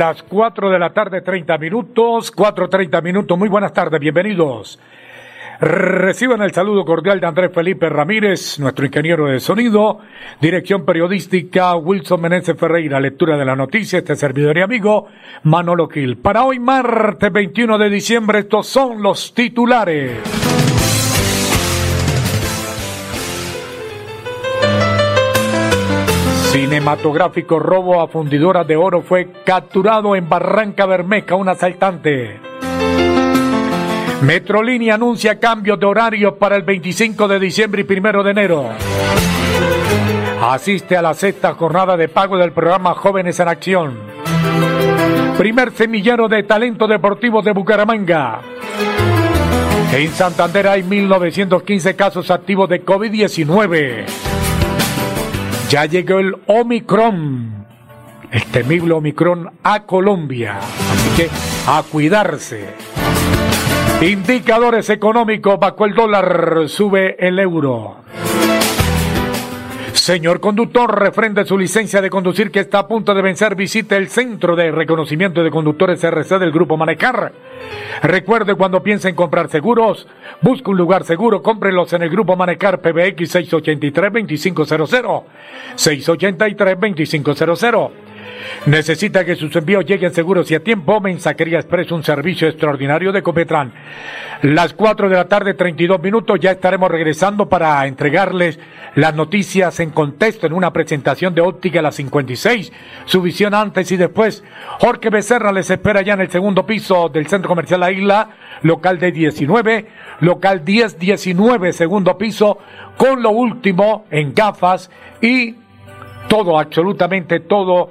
Las 4 de la tarde, 30 minutos, 4.30 minutos. Muy buenas tardes, bienvenidos. Reciban el saludo cordial de Andrés Felipe Ramírez, nuestro ingeniero de sonido, dirección periodística Wilson Meneses Ferreira, lectura de la noticia, este servidor y amigo Manolo Gil. Para hoy, martes 21 de diciembre, estos son los titulares. Cinematográfico robo a fundidoras de oro fue capturado en Barranca Bermeja un asaltante. Metrolínea anuncia cambios de horario para el 25 de diciembre y 1 de enero. Asiste a la sexta jornada de pago del programa Jóvenes en Acción. Primer semillero de talento deportivo de Bucaramanga. En Santander hay 1915 casos activos de COVID-19. Ya llegó el Omicron, el temible Omicron a Colombia. Así que a cuidarse. Indicadores económicos, bajo el dólar, sube el euro. Señor conductor, refrende su licencia de conducir que está a punto de vencer, visite el Centro de Reconocimiento de Conductores RC del Grupo Manecar. Recuerde cuando piense en comprar seguros, busque un lugar seguro, cómprelos en el Grupo Manecar PBX 683-2500. 683-2500. Necesita que sus envíos lleguen seguros y a tiempo. Mensajería Express, un servicio extraordinario de Copetran. Las 4 de la tarde, 32 minutos, ya estaremos regresando para entregarles las noticias en contexto en una presentación de óptica a las 56. Su visión antes y después. Jorge Becerra les espera ya en el segundo piso del Centro Comercial La Isla, local de 19, local 10-19, segundo piso, con lo último en gafas y todo, absolutamente todo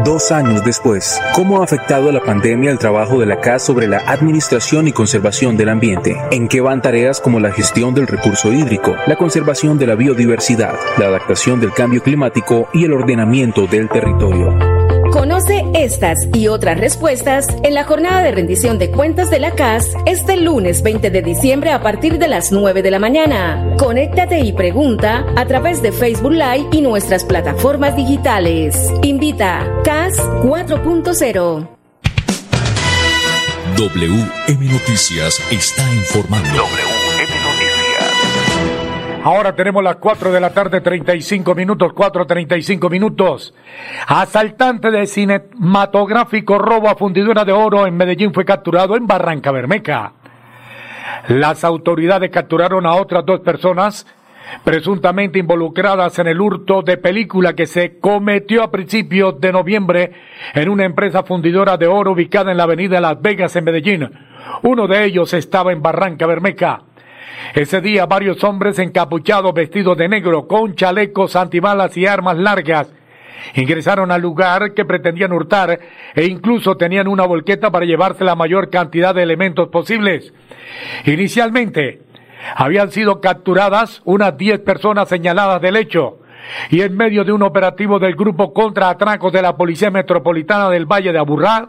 Dos años después, ¿cómo ha afectado la pandemia el trabajo de la CAS sobre la administración y conservación del ambiente? ¿En qué van tareas como la gestión del recurso hídrico, la conservación de la biodiversidad, la adaptación del cambio climático y el ordenamiento del territorio? Conoce estas y otras respuestas en la jornada de rendición de cuentas de la CAS este lunes 20 de diciembre a partir de las 9 de la mañana. Conéctate y pregunta a través de Facebook Live y nuestras plataformas digitales. Invita CAS 4.0. WM Noticias está informando. Ahora tenemos las 4 de la tarde, 35 minutos, 4.35 minutos. Asaltante de cinematográfico robo a fundidura de oro en Medellín fue capturado en Barranca Bermeja. Las autoridades capturaron a otras dos personas presuntamente involucradas en el hurto de película que se cometió a principios de noviembre en una empresa fundidora de oro ubicada en la avenida Las Vegas en Medellín. Uno de ellos estaba en Barranca Bermeja. Ese día varios hombres encapuchados vestidos de negro con chalecos antibalas y armas largas ingresaron al lugar que pretendían hurtar e incluso tenían una volqueta para llevarse la mayor cantidad de elementos posibles. Inicialmente habían sido capturadas unas 10 personas señaladas del hecho y en medio de un operativo del grupo contra atracos de la Policía Metropolitana del Valle de Aburrá,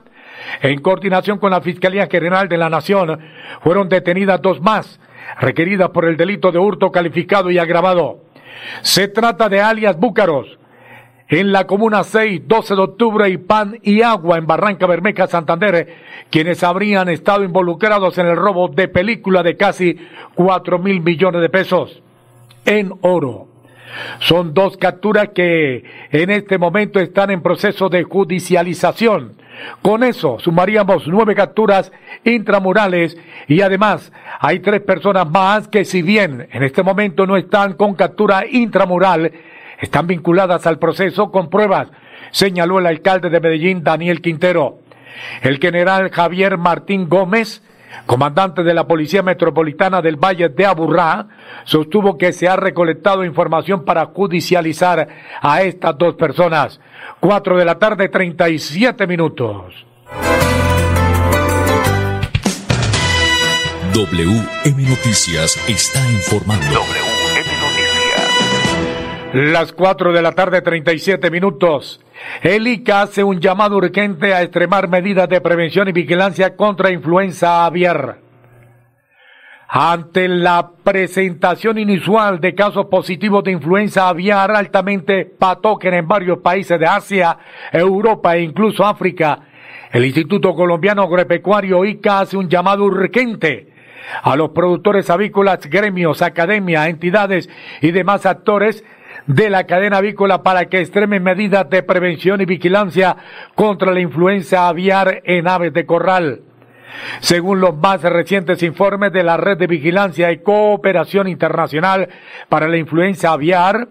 en coordinación con la Fiscalía General de la Nación, fueron detenidas dos más requerida por el delito de hurto calificado y agravado. Se trata de alias Búcaros, en la Comuna 6, 12 de octubre y Pan y Agua en Barranca Bermeja, Santander, quienes habrían estado involucrados en el robo de película de casi 4 mil millones de pesos en oro. Son dos capturas que en este momento están en proceso de judicialización. Con eso sumaríamos nueve capturas intramurales y además hay tres personas más que si bien en este momento no están con captura intramural, están vinculadas al proceso con pruebas, señaló el alcalde de Medellín, Daniel Quintero. El general Javier Martín Gómez comandante de la Policía Metropolitana del Valle de Aburrá, sostuvo que se ha recolectado información para judicializar a estas dos personas. Cuatro de la tarde, treinta y siete minutos. WM Noticias está informando. WM Noticias. Las cuatro de la tarde, treinta y siete minutos. El ICA hace un llamado urgente a extremar medidas de prevención y vigilancia contra influenza aviar. Ante la presentación inusual de casos positivos de influenza aviar altamente patógena en varios países de Asia, Europa e incluso África, el Instituto Colombiano Agropecuario ICA hace un llamado urgente a los productores avícolas, gremios, academias, entidades y demás actores de la cadena avícola para que extremen medidas de prevención y vigilancia contra la influenza aviar en aves de corral. Según los más recientes informes de la Red de Vigilancia y Cooperación Internacional para la Influenza Aviar,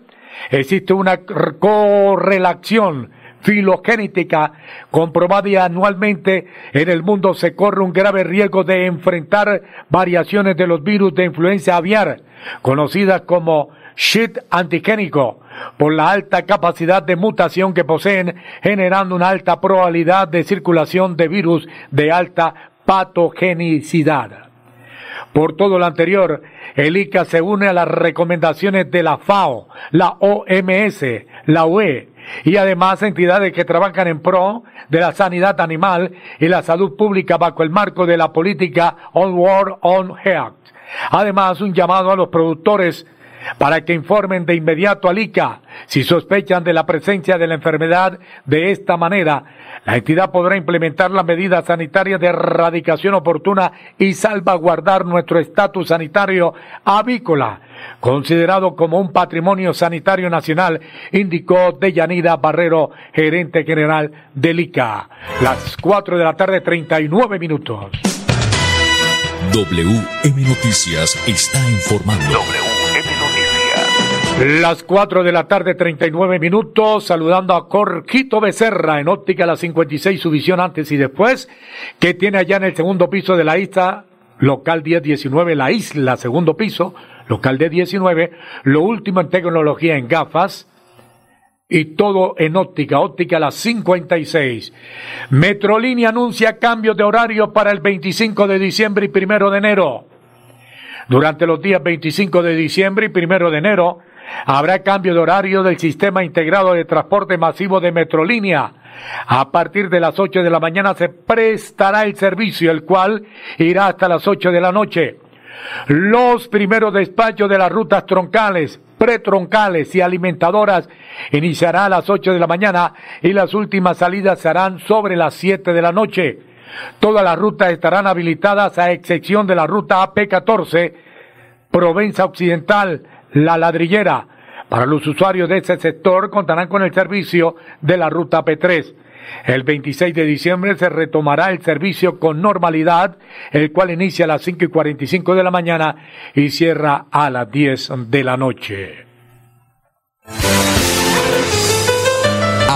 existe una correlación filogenética comprobada anualmente en el mundo se corre un grave riesgo de enfrentar variaciones de los virus de influenza aviar, conocidas como shit antigénico por la alta capacidad de mutación que poseen, generando una alta probabilidad de circulación de virus de alta patogenicidad. Por todo lo anterior, el ICA se une a las recomendaciones de la FAO, la OMS, la UE y además entidades que trabajan en pro de la sanidad animal y la salud pública bajo el marco de la política On World On Health. Además, un llamado a los productores para que informen de inmediato al ICA si sospechan de la presencia de la enfermedad. De esta manera, la entidad podrá implementar las medidas sanitarias de erradicación oportuna y salvaguardar nuestro estatus sanitario avícola, considerado como un patrimonio sanitario nacional, indicó Deyanida Barrero, gerente general del ICA. Las cuatro de la tarde, treinta y nueve minutos. WM Noticias está informando. Las 4 de la tarde, 39 minutos, saludando a Corquito Becerra en óptica la 56, su visión antes y después, que tiene allá en el segundo piso de la isla local 1019 La Isla, segundo piso, local de 19, lo último en tecnología en gafas y todo en óptica, óptica a las 56. Metrolínea anuncia cambios de horario para el 25 de diciembre y 1 de enero. Durante los días 25 de diciembre y 1 de enero habrá cambio de horario del sistema integrado de transporte masivo de Metrolínea. A partir de las 8 de la mañana se prestará el servicio, el cual irá hasta las 8 de la noche. Los primeros despachos de las rutas troncales, pretroncales y alimentadoras iniciará a las 8 de la mañana y las últimas salidas se harán sobre las 7 de la noche. Todas las rutas estarán habilitadas a excepción de la ruta AP14, Provenza Occidental, La Ladrillera. Para los usuarios de ese sector contarán con el servicio de la ruta P3. El 26 de diciembre se retomará el servicio con normalidad, el cual inicia a las 5 y 45 de la mañana y cierra a las 10 de la noche.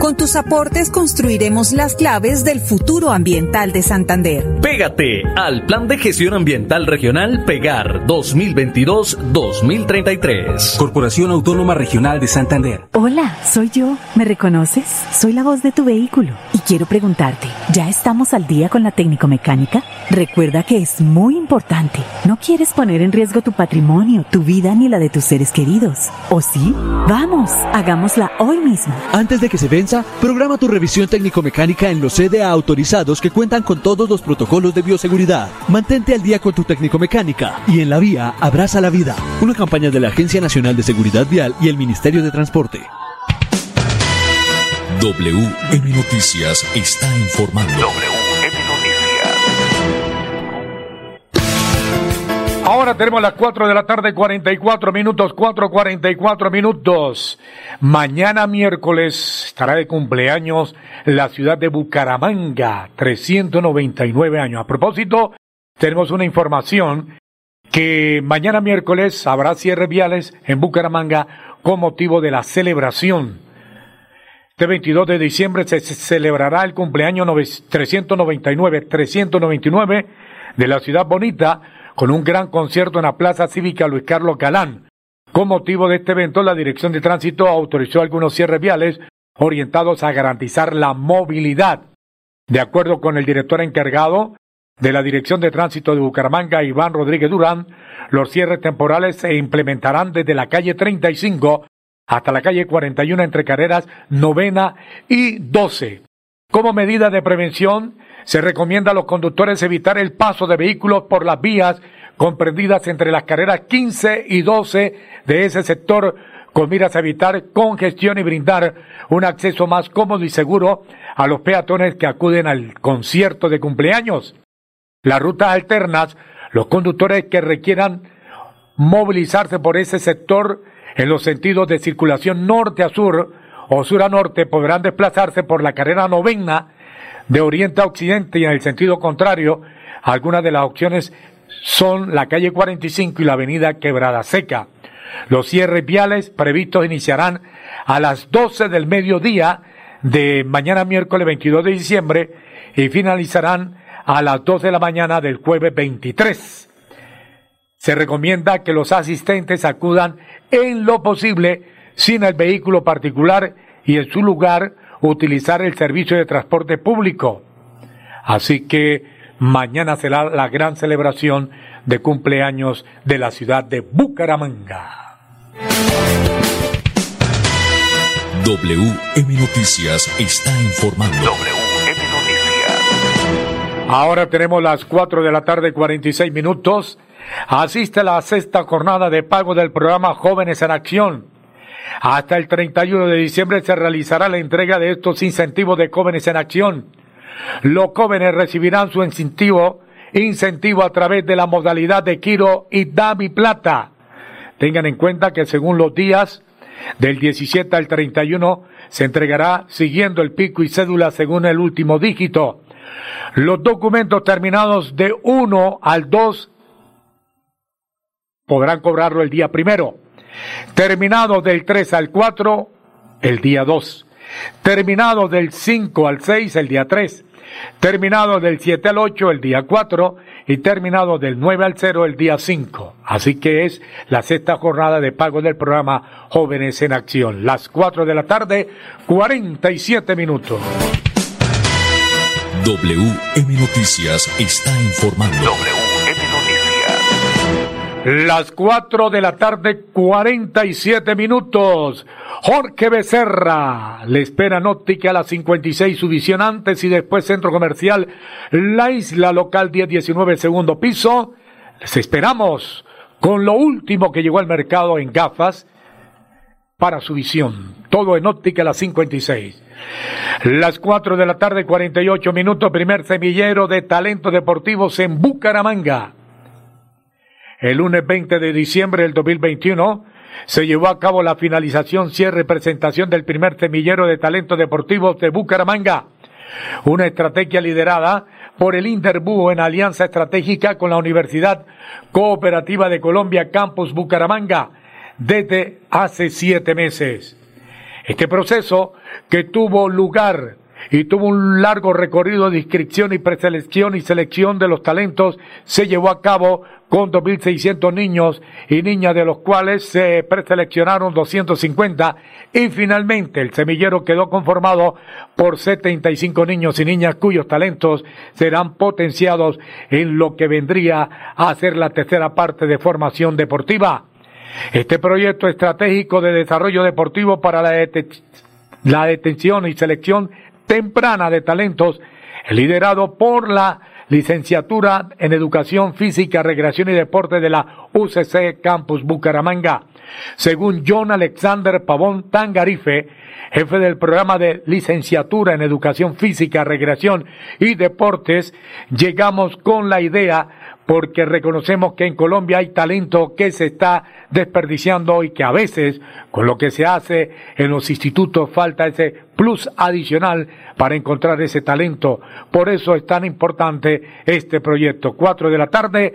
Con tus aportes construiremos las claves del futuro ambiental de Santander. Pégate al Plan de Gestión Ambiental Regional Pegar 2022-2033. Corporación Autónoma Regional de Santander. Hola, soy yo. ¿Me reconoces? Soy la voz de tu vehículo y quiero preguntarte, ¿ya estamos al día con la técnico mecánica? Recuerda que es muy importante. No quieres poner en riesgo tu patrimonio, tu vida ni la de tus seres queridos. ¿O sí? Vamos, hagámosla hoy mismo. Antes de que se programa tu revisión técnico-mecánica en los CDA autorizados que cuentan con todos los protocolos de bioseguridad. Mantente al día con tu técnico-mecánica y en la vía abraza la vida. Una campaña de la Agencia Nacional de Seguridad Vial y el Ministerio de Transporte. WM Noticias está informando. Tenemos las 4 de la tarde, 44 minutos, 4.44 minutos. Mañana miércoles estará de cumpleaños la ciudad de Bucaramanga, 399 años. A propósito, tenemos una información que mañana miércoles habrá cierres viales en Bucaramanga con motivo de la celebración. Este 22 de diciembre se celebrará el cumpleaños 399, 399 de la ciudad bonita con un gran concierto en la Plaza Cívica Luis Carlos Galán. Con motivo de este evento, la Dirección de Tránsito autorizó algunos cierres viales orientados a garantizar la movilidad. De acuerdo con el director encargado de la Dirección de Tránsito de Bucaramanga, Iván Rodríguez Durán, los cierres temporales se implementarán desde la calle 35 hasta la calle 41 entre carreras novena y 12. Como medida de prevención, se recomienda a los conductores evitar el paso de vehículos por las vías comprendidas entre las carreras 15 y 12 de ese sector con miras a evitar congestión y brindar un acceso más cómodo y seguro a los peatones que acuden al concierto de cumpleaños. Las rutas alternas, los conductores que requieran movilizarse por ese sector en los sentidos de circulación norte a sur o sur a norte podrán desplazarse por la carrera novena de oriente a occidente y en el sentido contrario, algunas de las opciones son la calle 45 y la avenida Quebrada Seca. Los cierres viales previstos iniciarán a las 12 del mediodía de mañana miércoles 22 de diciembre y finalizarán a las 2 de la mañana del jueves 23. Se recomienda que los asistentes acudan en lo posible sin el vehículo particular y en su lugar utilizar el servicio de transporte público. Así que mañana será la gran celebración de cumpleaños de la ciudad de Bucaramanga. WM Noticias está informando. WM Noticias. Ahora tenemos las 4 de la tarde 46 minutos. Asiste a la sexta jornada de pago del programa Jóvenes en Acción. Hasta el 31 de diciembre se realizará la entrega de estos incentivos de Jóvenes en Acción. Los jóvenes recibirán su incentivo, incentivo a través de la modalidad de Kiro y Davi Plata. Tengan en cuenta que según los días del 17 al 31 se entregará siguiendo el pico y cédula según el último dígito. Los documentos terminados de 1 al 2 podrán cobrarlo el día primero. Terminados del 3 al 4, el día 2. Terminados del 5 al 6, el día 3 terminado del 7 al 8 el día 4 y terminado del 9 al 0 el día 5. Así que es la sexta jornada de pago del programa Jóvenes en Acción. Las 4 de la tarde, 47 minutos. WM Noticias está informando. Las 4 de la tarde, 47 minutos. Jorge Becerra le espera Nóptica a las 56, su visión antes y después Centro Comercial La Isla Local 1019, segundo piso. Les esperamos con lo último que llegó al mercado en gafas para su visión. Todo en óptica a las 56. Las 4 de la tarde, 48 minutos, primer semillero de talentos deportivos en Bucaramanga. El lunes 20 de diciembre del 2021 se llevó a cabo la finalización, cierre y presentación del primer semillero de talentos deportivos de Bucaramanga. Una estrategia liderada por el Interbúho en alianza estratégica con la Universidad Cooperativa de Colombia Campus Bucaramanga desde hace siete meses. Este proceso que tuvo lugar y tuvo un largo recorrido de inscripción y preselección y selección de los talentos, se llevó a cabo con 2.600 niños y niñas, de los cuales se preseleccionaron 250 y finalmente el semillero quedó conformado por 75 niños y niñas cuyos talentos serán potenciados en lo que vendría a ser la tercera parte de formación deportiva. Este proyecto estratégico de desarrollo deportivo para la, la detención y selección temprana de talentos, liderado por la licenciatura en Educación Física, Recreación y Deporte de la UCC Campus Bucaramanga. Según John Alexander Pavón Tangarife, jefe del programa de licenciatura en Educación Física, Recreación y Deportes, llegamos con la idea porque reconocemos que en Colombia hay talento que se está desperdiciando y que a veces con lo que se hace en los institutos falta ese plus adicional para encontrar ese talento. Por eso es tan importante este proyecto. Cuatro de la tarde,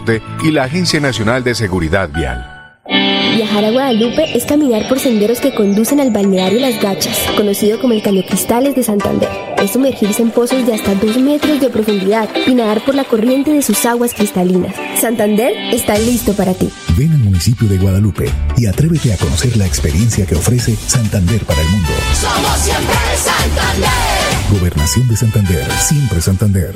y la Agencia Nacional de Seguridad Vial. Viajar a Guadalupe es caminar por senderos que conducen al balneario Las Gachas, conocido como el Caño Cristales de Santander. Es sumergirse en pozos de hasta 2 metros de profundidad y nadar por la corriente de sus aguas cristalinas. Santander está listo para ti. Ven al municipio de Guadalupe y atrévete a conocer la experiencia que ofrece Santander para el mundo. Somos siempre Santander. Gobernación de Santander, siempre Santander.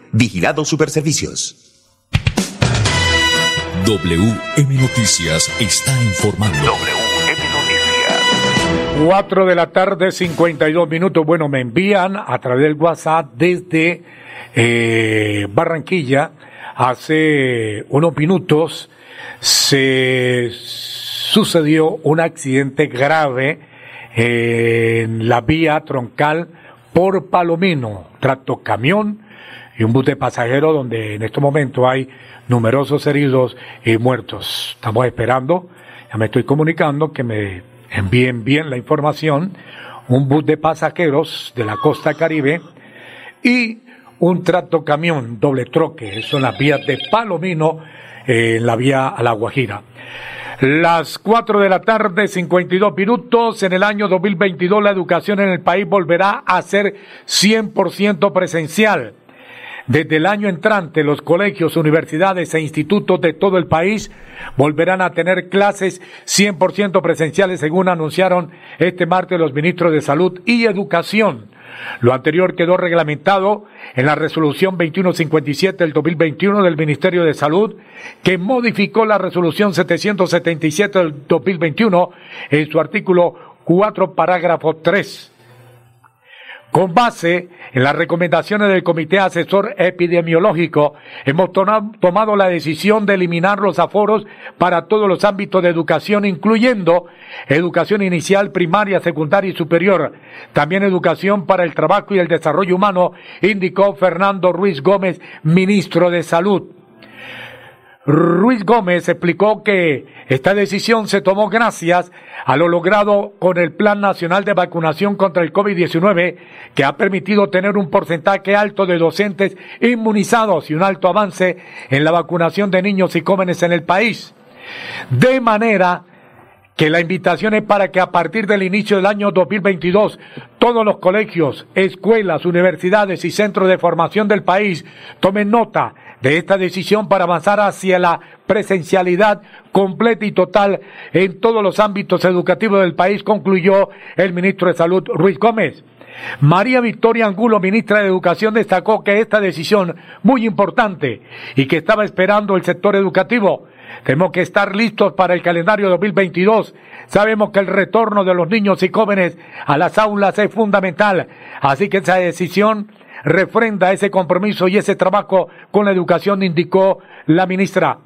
Vigilado Superservicios. WM Noticias está informando. WM Noticias. 4 de la tarde, 52 minutos. Bueno, me envían a través del WhatsApp desde eh, Barranquilla. Hace unos minutos se sucedió un accidente grave en la vía troncal por Palomino, tracto camión y un bus de pasajeros donde en este momento hay numerosos heridos y muertos. Estamos esperando, ya me estoy comunicando que me envíen bien la información, un bus de pasajeros de la costa caribe y un tracto camión doble troque, eso en las vías de Palomino, eh, en la vía a La Guajira. Las 4 de la tarde, 52 minutos. En el año 2022 la educación en el país volverá a ser 100% presencial. Desde el año entrante, los colegios, universidades e institutos de todo el país volverán a tener clases 100% presenciales, según anunciaron este martes los ministros de Salud y Educación. Lo anterior quedó reglamentado en la resolución 2157 del 2021 del Ministerio de Salud, que modificó la resolución 777 del 2021 en su artículo 4, parágrafo 3 con base en las recomendaciones del Comité Asesor Epidemiológico, hemos tomado la decisión de eliminar los aforos para todos los ámbitos de educación, incluyendo educación inicial, primaria, secundaria y superior. También educación para el trabajo y el desarrollo humano, indicó Fernando Ruiz Gómez, ministro de Salud. Ruiz Gómez explicó que esta decisión se tomó gracias a lo logrado con el Plan Nacional de Vacunación contra el COVID-19, que ha permitido tener un porcentaje alto de docentes inmunizados y un alto avance en la vacunación de niños y jóvenes en el país. De manera que la invitación es para que a partir del inicio del año 2022 todos los colegios, escuelas, universidades y centros de formación del país tomen nota de esta decisión para avanzar hacia la presencialidad completa y total en todos los ámbitos educativos del país, concluyó el ministro de Salud Ruiz Gómez. María Victoria Angulo, ministra de Educación, destacó que esta decisión muy importante y que estaba esperando el sector educativo. Tenemos que estar listos para el calendario 2022. Sabemos que el retorno de los niños y jóvenes a las aulas es fundamental, así que esa decisión refrenda ese compromiso y ese trabajo con la educación, indicó la ministra.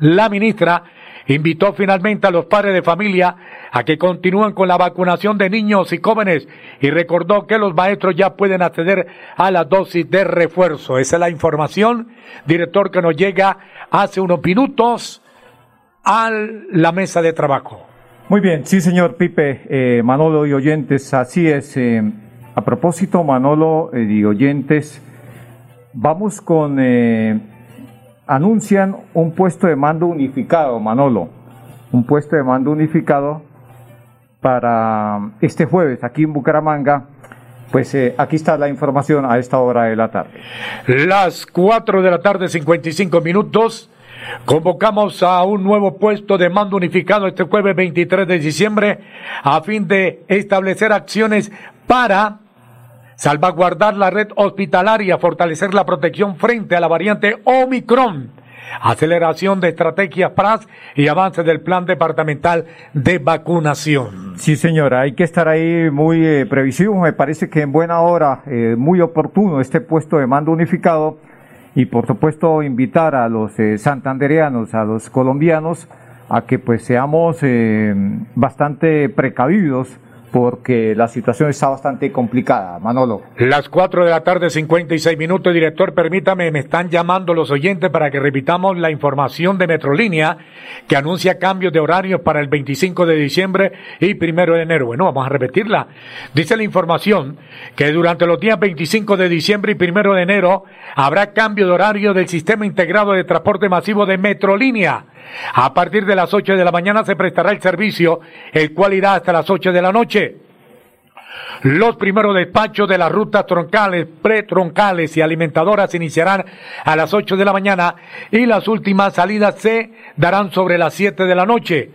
La ministra invitó finalmente a los padres de familia a que continúen con la vacunación de niños y jóvenes y recordó que los maestros ya pueden acceder a la dosis de refuerzo. Esa es la información, director, que nos llega hace unos minutos a la mesa de trabajo. Muy bien, sí señor Pipe, eh, Manolo y oyentes, así es. Eh, a propósito, Manolo eh, y oyentes, vamos con anuncian un puesto de mando unificado, Manolo, un puesto de mando unificado para este jueves aquí en Bucaramanga. Pues eh, aquí está la información a esta hora de la tarde. Las 4 de la tarde, 55 minutos. Convocamos a un nuevo puesto de mando unificado este jueves 23 de diciembre a fin de establecer acciones para salvaguardar la red hospitalaria, fortalecer la protección frente a la variante Omicron, aceleración de estrategias PRAS y avance del plan departamental de vacunación. Sí, señora, hay que estar ahí muy eh, previsivo. Me parece que en buena hora, eh, muy oportuno este puesto de mando unificado y por supuesto invitar a los eh, santandereanos, a los colombianos, a que pues seamos bastante precavidos porque la situación está bastante complicada. Manolo. Las 4 de la tarde, 56 minutos. Director, permítame, me están llamando los oyentes para que repitamos la información de Metrolínea que anuncia cambios de horarios para el 25 de diciembre y primero de enero. Bueno, vamos a repetirla. Dice la información que durante los días 25 de diciembre y primero de enero habrá cambio de horario del sistema integrado de transporte masivo de Metrolínea. A partir de las 8 de la mañana se prestará el servicio, el cual irá hasta las 8 de la noche. Los primeros despachos de las rutas troncales, pretroncales y alimentadoras iniciarán a las 8 de la mañana y las últimas salidas se darán sobre las 7 de la noche.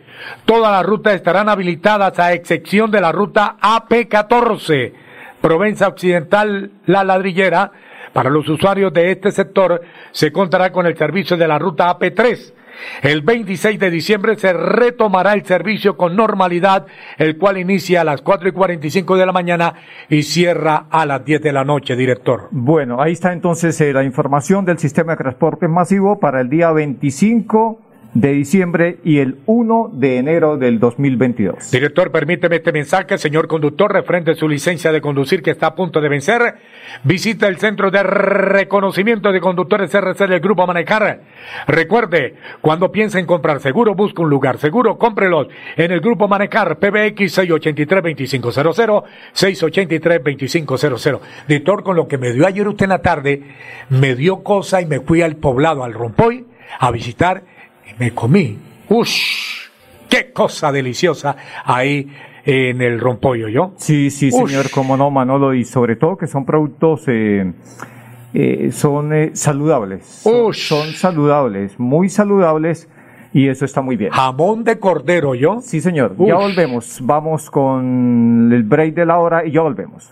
Todas las rutas estarán habilitadas a excepción de la ruta AP14, Provenza Occidental La Ladrillera. Para los usuarios de este sector se contará con el servicio de la ruta AP3 el 26 de diciembre se retomará el servicio con normalidad, el cual inicia a las 4 y 45 de la mañana y cierra a las 10 de la noche, director. Bueno, ahí está entonces eh, la información del sistema de transporte masivo para el día 25 de diciembre y el 1 de enero del 2022. Director, permíteme este mensaje, señor conductor, referente a su licencia de conducir que está a punto de vencer. Visita el Centro de Reconocimiento de Conductores RC del Grupo Manejar. Recuerde, cuando piense en comprar seguro, busque un lugar seguro, cómprelos en el Grupo Manejar, PBX 683-2500, 683-2500. Director, con lo que me dio ayer usted en la tarde, me dio cosa y me fui al poblado, al Rompoy, a visitar me comí. ¡Ush! ¡Qué cosa deliciosa ahí en el rompollo, yo! Sí, sí, señor, como no, Manolo, y sobre todo que son productos, eh, eh, son eh, saludables. Son, son, saludables, muy saludables, y eso está muy bien. Jamón de cordero, ¿yo? Sí, señor. Ya volvemos. Vamos con el break de la hora y ya volvemos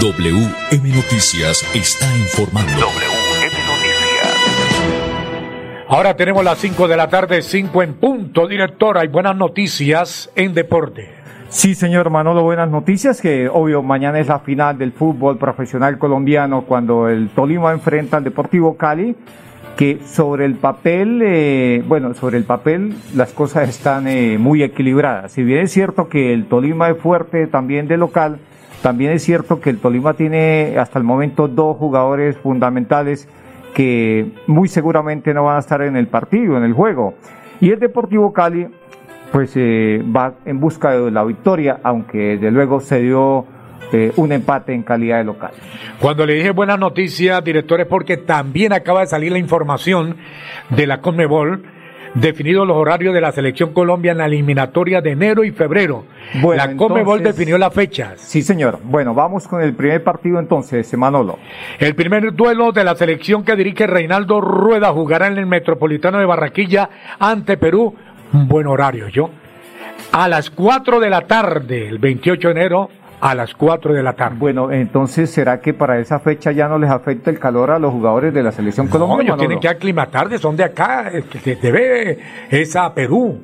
WM Noticias está informando. WM Noticias. Ahora tenemos las 5 de la tarde, 5 en punto. Director, hay buenas noticias en deporte. Sí, señor Manolo, buenas noticias, que obvio mañana es la final del fútbol profesional colombiano cuando el Tolima enfrenta al Deportivo Cali, que sobre el papel, eh, bueno, sobre el papel las cosas están eh, muy equilibradas. Si bien es cierto que el Tolima es fuerte también de local, también es cierto que el Tolima tiene hasta el momento dos jugadores fundamentales que muy seguramente no van a estar en el partido, en el juego. Y el Deportivo Cali, pues eh, va en busca de la victoria, aunque de luego se dio eh, un empate en calidad de local. Cuando le dije buenas noticias, directores, porque también acaba de salir la información de la Conmebol definido los horarios de la selección Colombia en la eliminatoria de enero y febrero. Bueno, la Comebol definió las fechas. Sí, señor. Bueno, vamos con el primer partido entonces, Manolo. El primer duelo de la selección que dirige Reinaldo Rueda jugará en el Metropolitano de Barranquilla ante Perú. Un buen horario, yo. A las 4 de la tarde, el 28 de enero, a las 4 de la tarde. Bueno, entonces, ¿será que para esa fecha ya no les afecta el calor a los jugadores de la selección no, colombiana? Ellos tienen que aclimatar, son de acá, que debe es a Perú.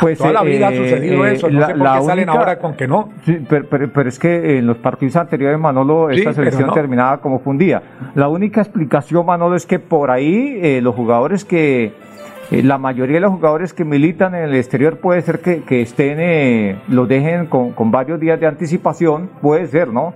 Pues, Toda la vida ha eh, sucedido eh, eso, no sé por qué salen ahora con que no. Sí, pero, pero, es que en los partidos anteriores, Manolo, esta selección terminaba como fundía. La única explicación, Manolo, es que por ahí eh, los jugadores que eh, la mayoría de los jugadores que militan en el exterior puede ser que, estén, eh, los dejen con, varios días de anticipación, puede ser, ¿no?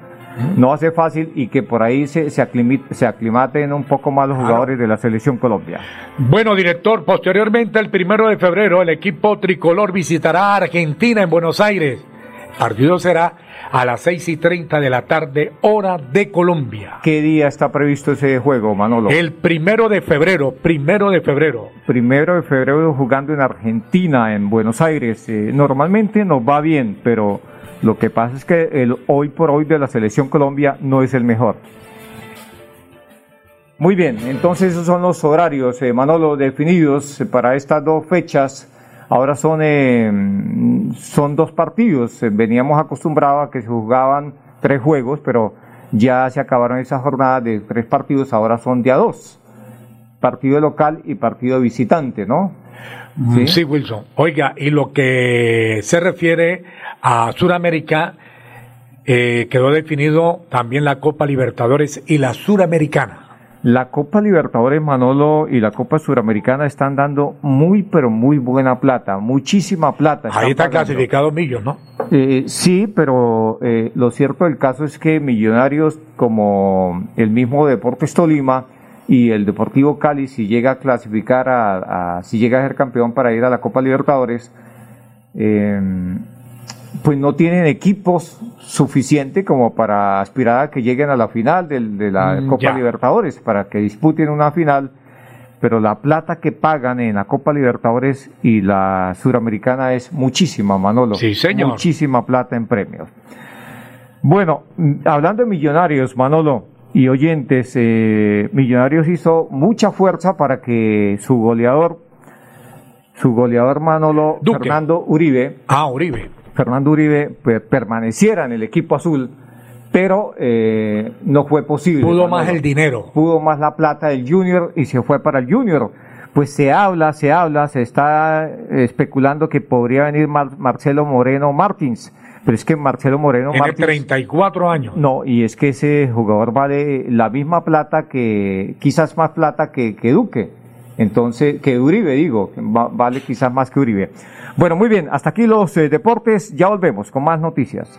No hace fácil y que por ahí se, se, aclimaten un poco más los jugadores de la selección Colombia. Bueno, director, posteriormente el primero de febrero el equipo tricolor visitará a Argentina en Buenos Aires. Partido será a las 6 y 30 de la tarde, hora de Colombia. ¿Qué día está previsto ese juego, Manolo? El primero de febrero, primero de febrero. Primero de febrero jugando en Argentina, en Buenos Aires. Eh, normalmente nos va bien, pero lo que pasa es que el hoy por hoy de la selección Colombia no es el mejor. Muy bien, entonces esos son los horarios, eh, Manolo, definidos para estas dos fechas Ahora son, eh, son dos partidos. Veníamos acostumbrados a que se jugaban tres juegos, pero ya se acabaron esas jornadas de tres partidos, ahora son de a dos. Partido local y partido visitante, ¿no? Mm, sí, Wilson. Oiga, y lo que se refiere a Sudamérica, eh, quedó definido también la Copa Libertadores y la Suramericana. La Copa Libertadores Manolo y la Copa Suramericana están dando muy, pero muy buena plata, muchísima plata. Ahí está clasificado Millos, ¿no? Eh, sí, pero eh, lo cierto del caso es que millonarios como el mismo Deportes Tolima y el Deportivo Cali, si llega a clasificar, a, si llega a ser campeón para ir a la Copa Libertadores, eh, pues no tienen equipos suficientes como para aspirar a que lleguen a la final de, la mm, Copa Libertadores, para que disputen una final, pero la plata que pagan en la Copa Libertadores y la Suramericana es muchísima, Manolo. Sí, señor. Muchísima plata en premios. Bueno, hablando de Millonarios, Manolo, y oyentes, eh, Millonarios hizo mucha fuerza para que su goleador, su goleador Manolo Fernando Uribe, ah, Uribe, Fernando Uribe pues, permaneciera en el equipo azul, pero eh, no fue posible. Pudo más el dinero. Pudo más la plata del Junior y se fue para el Junior. Pues se habla, se habla, se está especulando que podría venir Marcelo Moreno Martins. Pero es que Marcelo Moreno Tiene 34 años. No, y es que ese jugador vale la misma plata que, quizás más plata que, que Duque. Entonces, que Uribe, digo, vale quizás más que Uribe. Bueno, muy bien, hasta aquí los eh, deportes, ya volvemos con más noticias.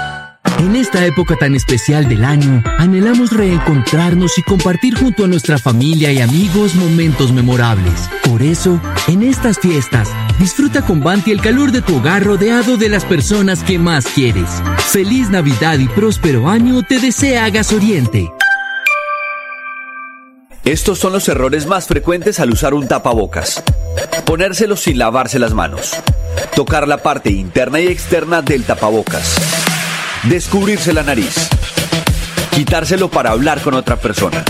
En esta época tan especial del año, anhelamos reencontrarnos y compartir junto a nuestra familia y amigos momentos memorables. Por eso, en estas fiestas, disfruta con Banti el calor de tu hogar rodeado de las personas que más quieres. Feliz Navidad y próspero año te desea Gas Oriente. Estos son los errores más frecuentes al usar un tapabocas. Ponérselo sin lavarse las manos. Tocar la parte interna y externa del tapabocas. Descubrirse la nariz. Quitárselo para hablar con otra persona.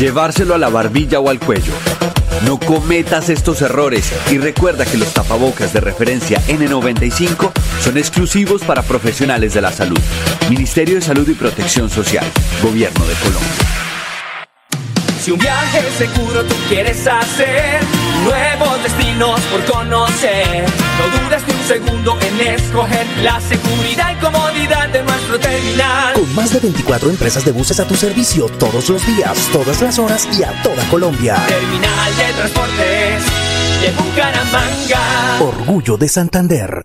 Llevárselo a la barbilla o al cuello. No cometas estos errores y recuerda que los tapabocas de referencia N95 son exclusivos para profesionales de la salud. Ministerio de Salud y Protección Social. Gobierno de Colombia. Si un viaje seguro tú quieres hacer, nuevos destinos por conocer, no dudes ni un segundo en escoger la seguridad y comodidad de nuestro terminal. Con más de 24 empresas de buses a tu servicio todos los días, todas las horas y a toda Colombia. Terminal de transportes de Bucaramanga. Orgullo de Santander.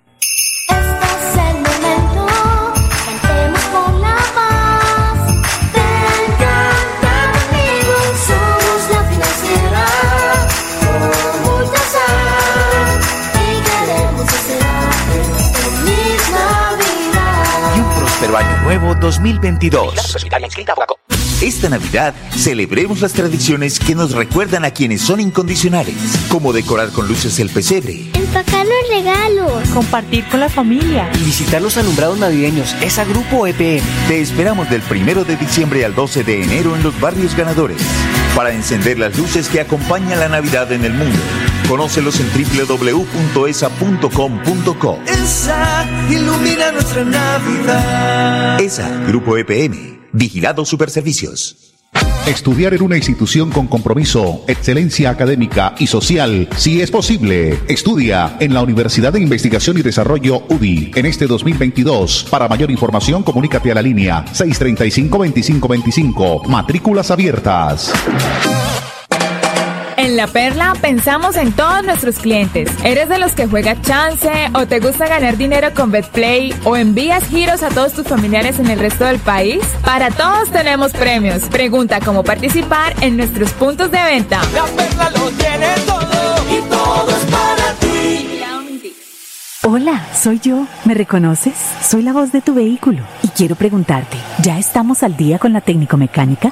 Nuevo 2022. Esta Navidad celebremos las tradiciones que nos recuerdan a quienes son incondicionales, como decorar con luces el pesebre, Empacar los regalos. Compartir con la familia. Y visitar los alumbrados navideños, esa grupo EPM. Te esperamos del 1 de diciembre al 12 de enero en los barrios ganadores para encender las luces que acompañan la Navidad en el mundo. Conócelos en www.esa.com.co. Esa ilumina nuestra Navidad. ESA, Grupo EPM, Vigilado Superservicios. Estudiar en una institución con compromiso, excelencia académica y social, si es posible. Estudia en la Universidad de Investigación y Desarrollo UDI en este 2022. Para mayor información, comunícate a la línea 635-2525. Matrículas abiertas. En La Perla pensamos en todos nuestros clientes. ¿Eres de los que juega chance o te gusta ganar dinero con BetPlay o envías giros a todos tus familiares en el resto del país? Para todos tenemos premios. Pregunta cómo participar en nuestros puntos de venta. La perla lo tiene todo y todo es para ti. Hola, soy yo. ¿Me reconoces? Soy la voz de tu vehículo y quiero preguntarte, ¿ya estamos al día con la técnico mecánica?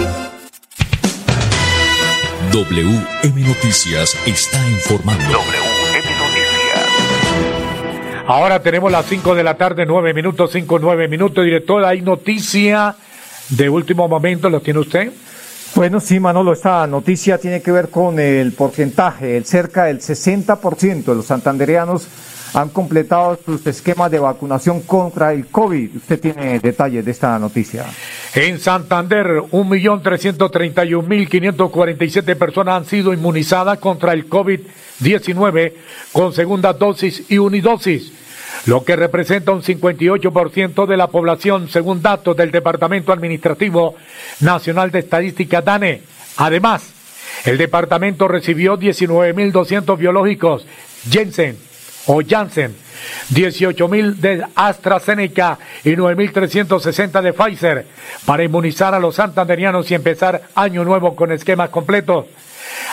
WM Noticias está informando. Ahora tenemos las 5 de la tarde, 9 minutos, 5, 9 minutos. Director, hay noticia de último momento, ¿lo tiene usted? Bueno, sí, Manolo, esta noticia tiene que ver con el porcentaje. El cerca del 60% de los santandereanos han completado sus esquemas de vacunación contra el COVID. Usted tiene detalles de esta noticia. En Santander, 1.331.547 personas han sido inmunizadas contra el COVID-19 con segunda dosis y unidosis, lo que representa un 58% de la población, según datos del Departamento Administrativo Nacional de Estadística DANE. Además, el departamento recibió 19.200 biológicos Jensen o Janssen, 18.000 de AstraZeneca y 9.360 de Pfizer para inmunizar a los santanderianos y empezar año nuevo con esquemas completos.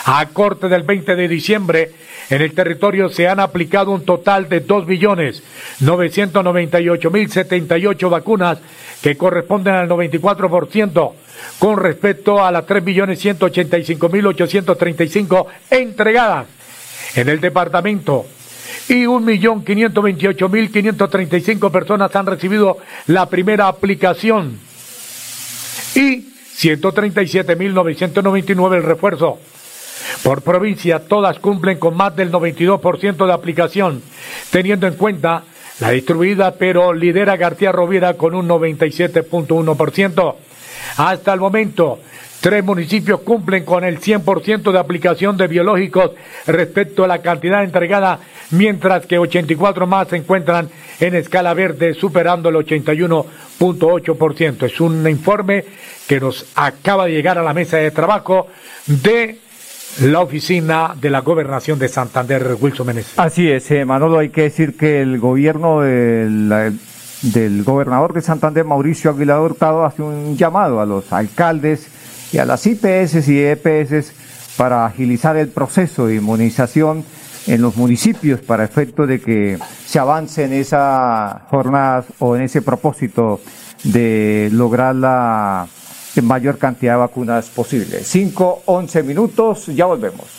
A corte del 20 de diciembre, en el territorio se han aplicado un total de 2.998.078 vacunas que corresponden al 94% con respecto a las 3.185.835 entregadas en el departamento y 1.528.535 personas han recibido la primera aplicación y 137.999 el refuerzo. Por provincia, todas cumplen con más del 92% de aplicación, teniendo en cuenta la distribuida, pero lidera García Rovira con un 97.1%. Hasta el momento, tres municipios cumplen con el 100% de aplicación de biológicos respecto a la cantidad entregada, mientras que 84 más se encuentran en escala verde, superando el 81.8%. Es un informe que nos acaba de llegar a la mesa de trabajo de la oficina de la gobernación de Santander, Wilson Meneses. Así es, eh, Manolo, hay que decir que el gobierno del, del gobernador de Santander, Mauricio Aguilar Hurtado, hace un llamado a los alcaldes y a las IPS y EPS para agilizar el proceso de inmunización en los municipios para efecto de que se avance en esa jornada o en ese propósito de lograr la mayor cantidad de vacunas posible. 5, 11 minutos, ya volvemos.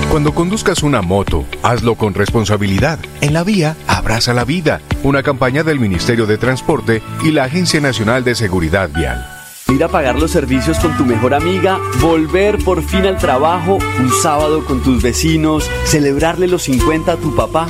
Cuando conduzcas una moto, hazlo con responsabilidad. En la vía, abraza la vida. Una campaña del Ministerio de Transporte y la Agencia Nacional de Seguridad Vial. Ir a pagar los servicios con tu mejor amiga, volver por fin al trabajo, un sábado con tus vecinos, celebrarle los 50 a tu papá.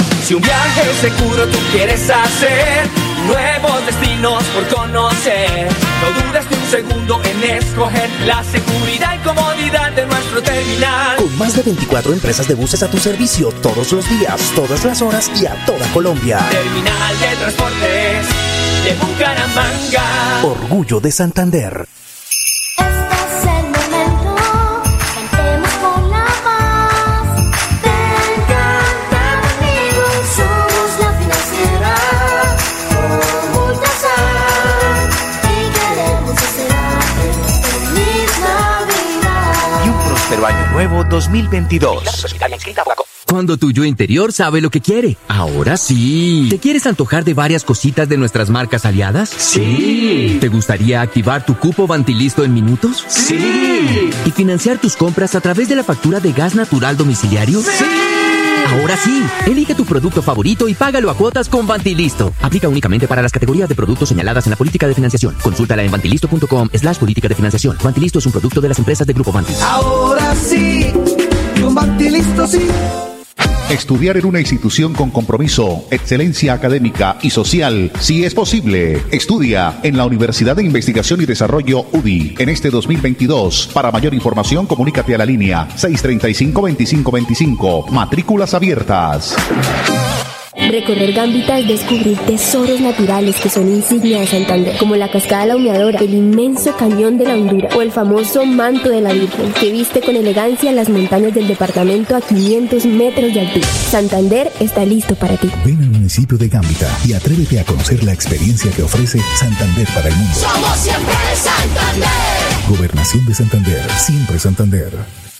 Si un viaje seguro tú quieres hacer, nuevos destinos por conocer, no dudes ni un segundo en escoger la seguridad y comodidad de nuestro terminal. Con más de 24 empresas de buses a tu servicio todos los días, todas las horas y a toda Colombia. Terminal de transportes de Bucaramanga. Orgullo de Santander. Año nuevo 2022. Cuando tu yo interior sabe lo que quiere. Ahora sí. ¿Te quieres antojar de varias cositas de nuestras marcas aliadas? Sí. ¿Te gustaría activar tu cupo Vantilisto en minutos? Sí. ¿Y financiar tus compras a través de la factura de gas natural domiciliario? Sí. Ahora sí, elige tu producto favorito y págalo a cuotas con Vantilisto. Aplica únicamente para las categorías de productos señaladas en la política de financiación. Consúltala en vantilisto.com slash política de financiación. Vantilisto es un producto de las empresas de Grupo Vanti. Ahora sí, con Vantilisto sí. Estudiar en una institución con compromiso, excelencia académica y social, si es posible. Estudia en la Universidad de Investigación y Desarrollo UDI en este 2022. Para mayor información, comunícate a la línea 635-2525. Matrículas abiertas. Recorrer Gambita es descubrir tesoros naturales que son insignia de Santander, como la cascada La Humeadora, el inmenso cañón de la Hondura o el famoso manto de la Virgen, que viste con elegancia las montañas del departamento a 500 metros de altura. Santander está listo para ti. Ven al municipio de Gambita y atrévete a conocer la experiencia que ofrece Santander para el mundo. Somos siempre Santander. Gobernación de Santander, siempre Santander.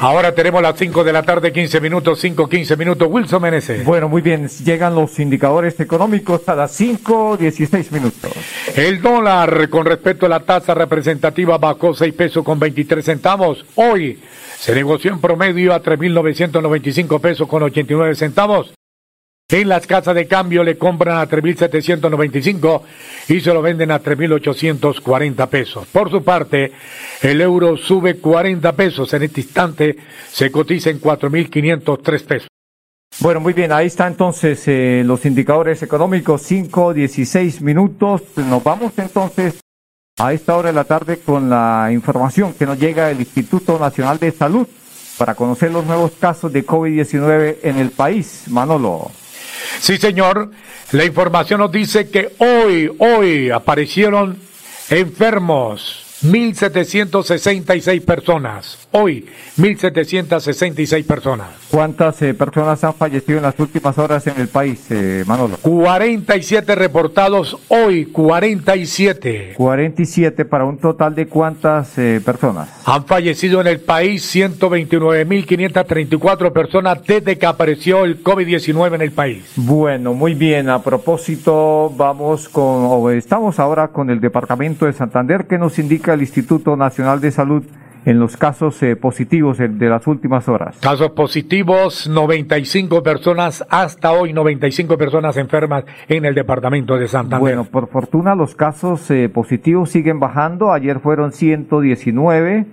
Ahora tenemos las 5 de la tarde, 15 minutos, 5, 15 minutos. Wilson Meneses. Bueno, muy bien. Llegan los indicadores económicos a las 5, 16 minutos. El dólar con respecto a la tasa representativa bajó 6 pesos con 23 centavos. Hoy se negoció en promedio a 3.995 pesos con 89 centavos. En las casas de cambio le compran a 3.795 y se lo venden a 3.840 pesos. Por su parte, el euro sube 40 pesos. En este instante se cotiza en 4.503 pesos. Bueno, muy bien, ahí está entonces eh, los indicadores económicos, 5, 16 minutos. Nos vamos entonces a esta hora de la tarde con la información que nos llega del Instituto Nacional de Salud para conocer los nuevos casos de COVID-19 en el país. Manolo. Sí, señor. La información nos dice que hoy, hoy aparecieron enfermos 1.766 personas. Hoy, 1.766 personas. ¿Cuántas eh, personas han fallecido en las últimas horas en el país, eh, Manolo? 47 reportados hoy, 47. 47 para un total de cuántas eh, personas? Han fallecido en el país 129.534 personas desde que apareció el COVID-19 en el país. Bueno, muy bien. A propósito, vamos con, o estamos ahora con el Departamento de Santander que nos indica el Instituto Nacional de Salud en los casos eh, positivos de, de las últimas horas. Casos positivos, 95 personas, hasta hoy 95 personas enfermas en el departamento de Santander. Bueno, por fortuna los casos eh, positivos siguen bajando. Ayer fueron 119,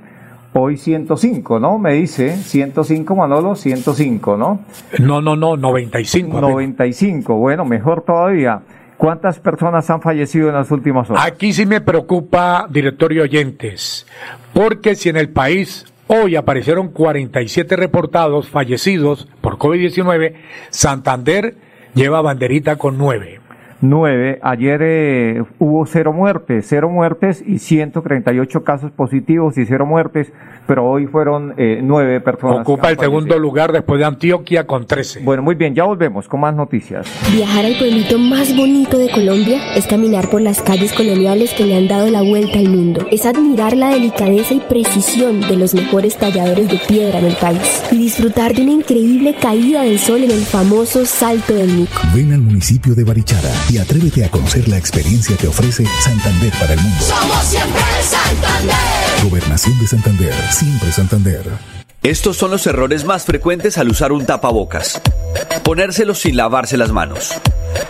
hoy 105, ¿no? Me dice 105, Manolo, 105, ¿no? No, no, no, 95. 95, bueno, mejor todavía. ¿Cuántas personas han fallecido en las últimas horas? Aquí sí me preocupa, directorio oyentes, porque si en el país hoy aparecieron 47 reportados fallecidos por COVID-19, Santander lleva banderita con 9. 9. Ayer eh, hubo cero muertes, cero muertes y 138 casos positivos y cero muertes, pero hoy fueron eh, nueve personas. Ocupa el segundo lugar después de Antioquia con 13. Bueno, muy bien, ya volvemos con más noticias. Viajar al pueblito más bonito de Colombia es caminar por las calles coloniales que le han dado la vuelta al mundo. Es admirar la delicadeza y precisión de los mejores talladores de piedra en el país. Y disfrutar de una increíble caída del sol en el famoso Salto del Mico. Ven al municipio de Barichara y atrévete a conocer la experiencia que ofrece Santander para el mundo. Somos siempre Santander. Gobernación de Santander, siempre Santander. Estos son los errores más frecuentes al usar un tapabocas. Ponérselo sin lavarse las manos.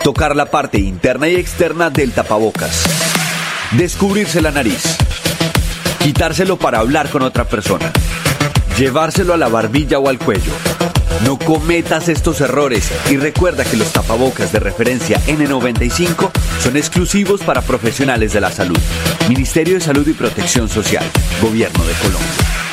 Tocar la parte interna y externa del tapabocas. Descubrirse la nariz. Quitárselo para hablar con otra persona. Llevárselo a la barbilla o al cuello. No cometas estos errores y recuerda que los tapabocas de referencia N95 son exclusivos para profesionales de la salud. Ministerio de Salud y Protección Social, Gobierno de Colombia.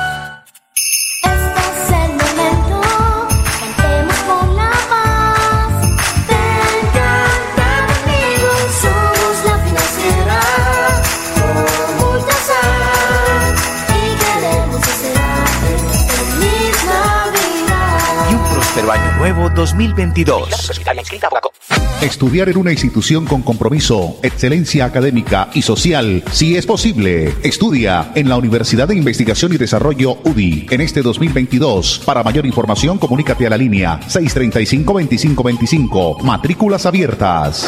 Año Nuevo 2022. Estudiar en una institución con compromiso, excelencia académica y social, si es posible. Estudia en la Universidad de Investigación y Desarrollo UDI en este 2022. Para mayor información, comunícate a la línea 635-2525. Matrículas abiertas.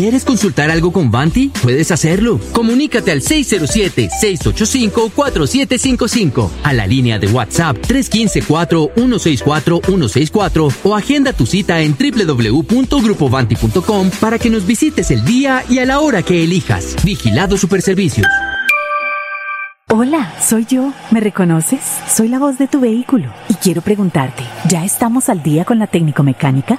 ¿Quieres consultar algo con Vanti? Puedes hacerlo. Comunícate al 607-685-4755, a la línea de WhatsApp 315-4164-164 o agenda tu cita en www.grupovanti.com para que nos visites el día y a la hora que elijas. Vigilado Superservicios. Hola, soy yo. ¿Me reconoces? Soy la voz de tu vehículo y quiero preguntarte, ¿ya estamos al día con la técnico mecánica?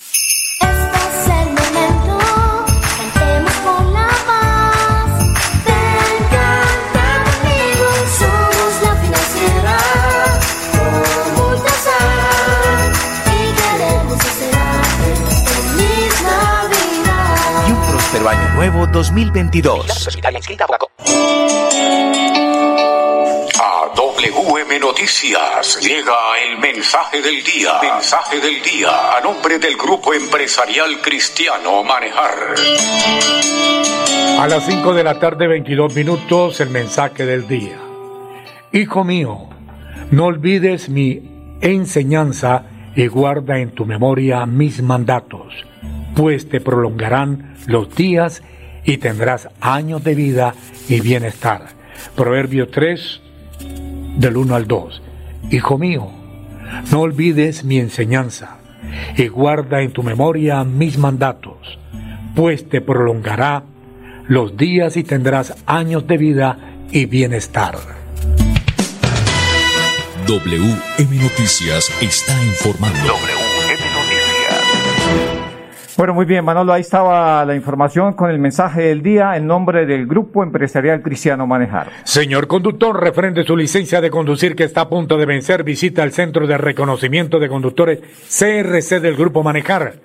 2022. A WM Noticias llega el mensaje del día. Mensaje del día a nombre del Grupo Empresarial Cristiano Manejar. A las 5 de la tarde, 22 minutos, el mensaje del día. Hijo mío, no olvides mi enseñanza y guarda en tu memoria mis mandatos, pues te prolongarán los días y tendrás años de vida y bienestar. Proverbio 3, del 1 al 2. Hijo mío, no olvides mi enseñanza y guarda en tu memoria mis mandatos, pues te prolongará los días y tendrás años de vida y bienestar. WM Noticias está informando. Bueno, muy bien, Manolo, ahí estaba la información con el mensaje del día en nombre del Grupo Empresarial Cristiano Manejar. Señor conductor, refrende su licencia de conducir que está a punto de vencer, visita el Centro de Reconocimiento de Conductores CRC del Grupo Manejar.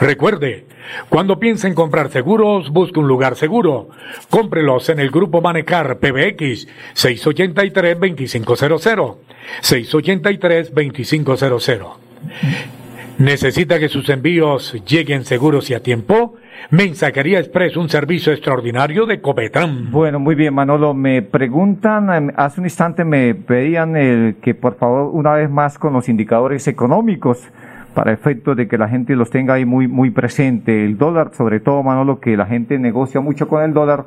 Recuerde, cuando piense en comprar seguros, busque un lugar seguro. Cómprelos en el Grupo Manejar PBX 683-2500. 683-2500. ¿Necesita que sus envíos lleguen seguros y a tiempo? Mensajería Express, un servicio extraordinario de Copetran. Bueno, muy bien, Manolo. Me preguntan, em, hace un instante me pedían el, que por favor una vez más con los indicadores económicos para efecto de que la gente los tenga ahí muy, muy presente. El dólar, sobre todo, Manolo, que la gente negocia mucho con el dólar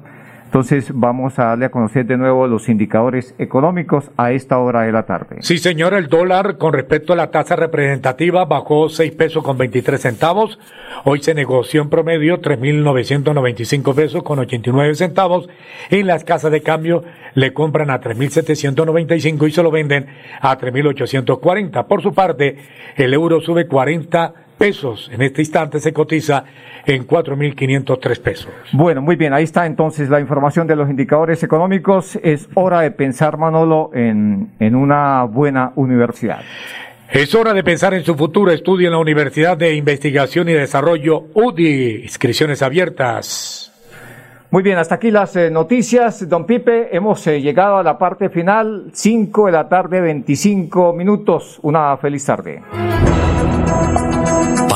entonces vamos a darle a conocer de nuevo los indicadores económicos a esta hora de la tarde. Sí, señor, el dólar con respecto a la tasa representativa bajó 6 pesos con 23 centavos. Hoy se negoció en promedio 3.995 pesos con 89 centavos. En las casas de cambio le compran a 3.795 y se lo venden a 3.840. Por su parte, el euro sube 40 pesos. En este instante se cotiza en 4.503 pesos. Bueno, muy bien, ahí está entonces la información de los indicadores económicos. Es hora de pensar, Manolo, en, en una buena universidad. Es hora de pensar en su futuro estudio en la Universidad de Investigación y Desarrollo UDI. Inscripciones abiertas. Muy bien, hasta aquí las eh, noticias. Don Pipe, hemos eh, llegado a la parte final, 5 de la tarde, 25 minutos. Una feliz tarde.